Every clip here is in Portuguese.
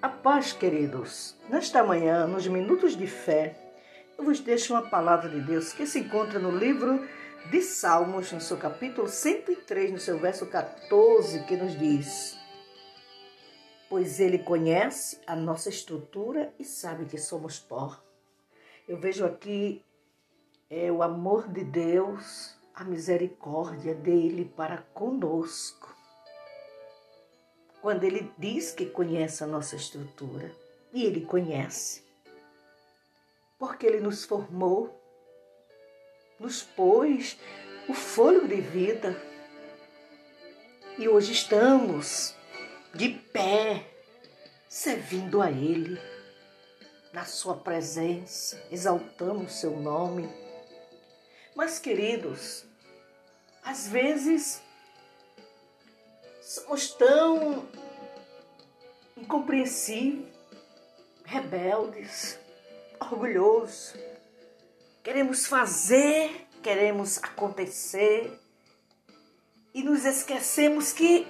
A paz, queridos. Nesta manhã, nos minutos de fé, eu vos deixo uma palavra de Deus que se encontra no livro de Salmos, no seu capítulo 103, no seu verso 14, que nos diz: Pois ele conhece a nossa estrutura e sabe que somos pó. Eu vejo aqui é, o amor de Deus, a misericórdia dele para conosco quando ele diz que conhece a nossa estrutura. E ele conhece. Porque ele nos formou, nos pôs o fôlego de vida. E hoje estamos de pé, servindo a Ele, na Sua presença, exaltando o Seu nome. Mas, queridos, às vezes somos tão incompreensíveis, rebeldes, orgulhosos. Queremos fazer, queremos acontecer e nos esquecemos que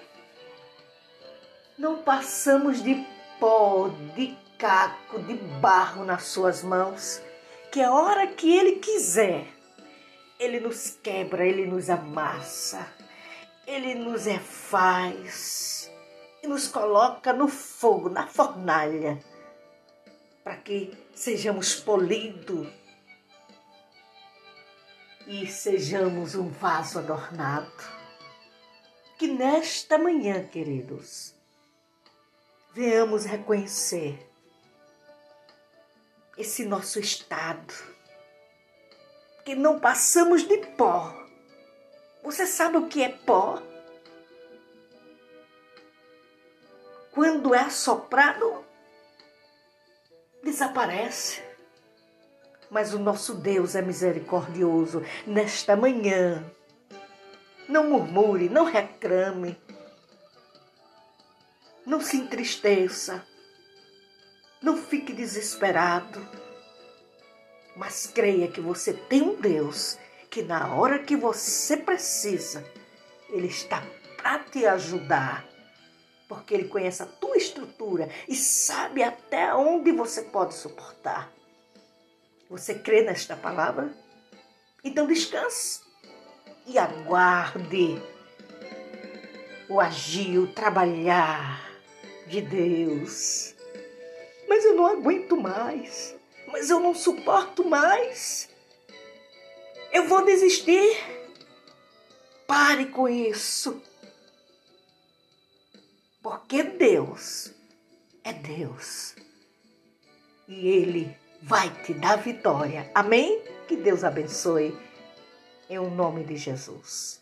não passamos de pó, de caco, de barro nas suas mãos, que a hora que Ele quiser, Ele nos quebra, Ele nos amassa ele nos refaz e nos coloca no fogo, na fornalha, para que sejamos polidos e sejamos um vaso adornado. Que nesta manhã, queridos, venhamos reconhecer esse nosso estado, que não passamos de pó você sabe o que é pó? Quando é soprado, desaparece. Mas o nosso Deus é misericordioso nesta manhã. Não murmure, não reclame, não se entristeça, não fique desesperado, mas creia que você tem um Deus que na hora que você precisa, Ele está para te ajudar. Porque Ele conhece a tua estrutura e sabe até onde você pode suportar. Você crê nesta palavra? Então descanse e aguarde o agir, o trabalhar de Deus. Mas eu não aguento mais. Mas eu não suporto mais. Eu vou desistir. Pare com isso. Porque Deus é Deus. E Ele vai te dar vitória. Amém? Que Deus abençoe. Em o nome de Jesus.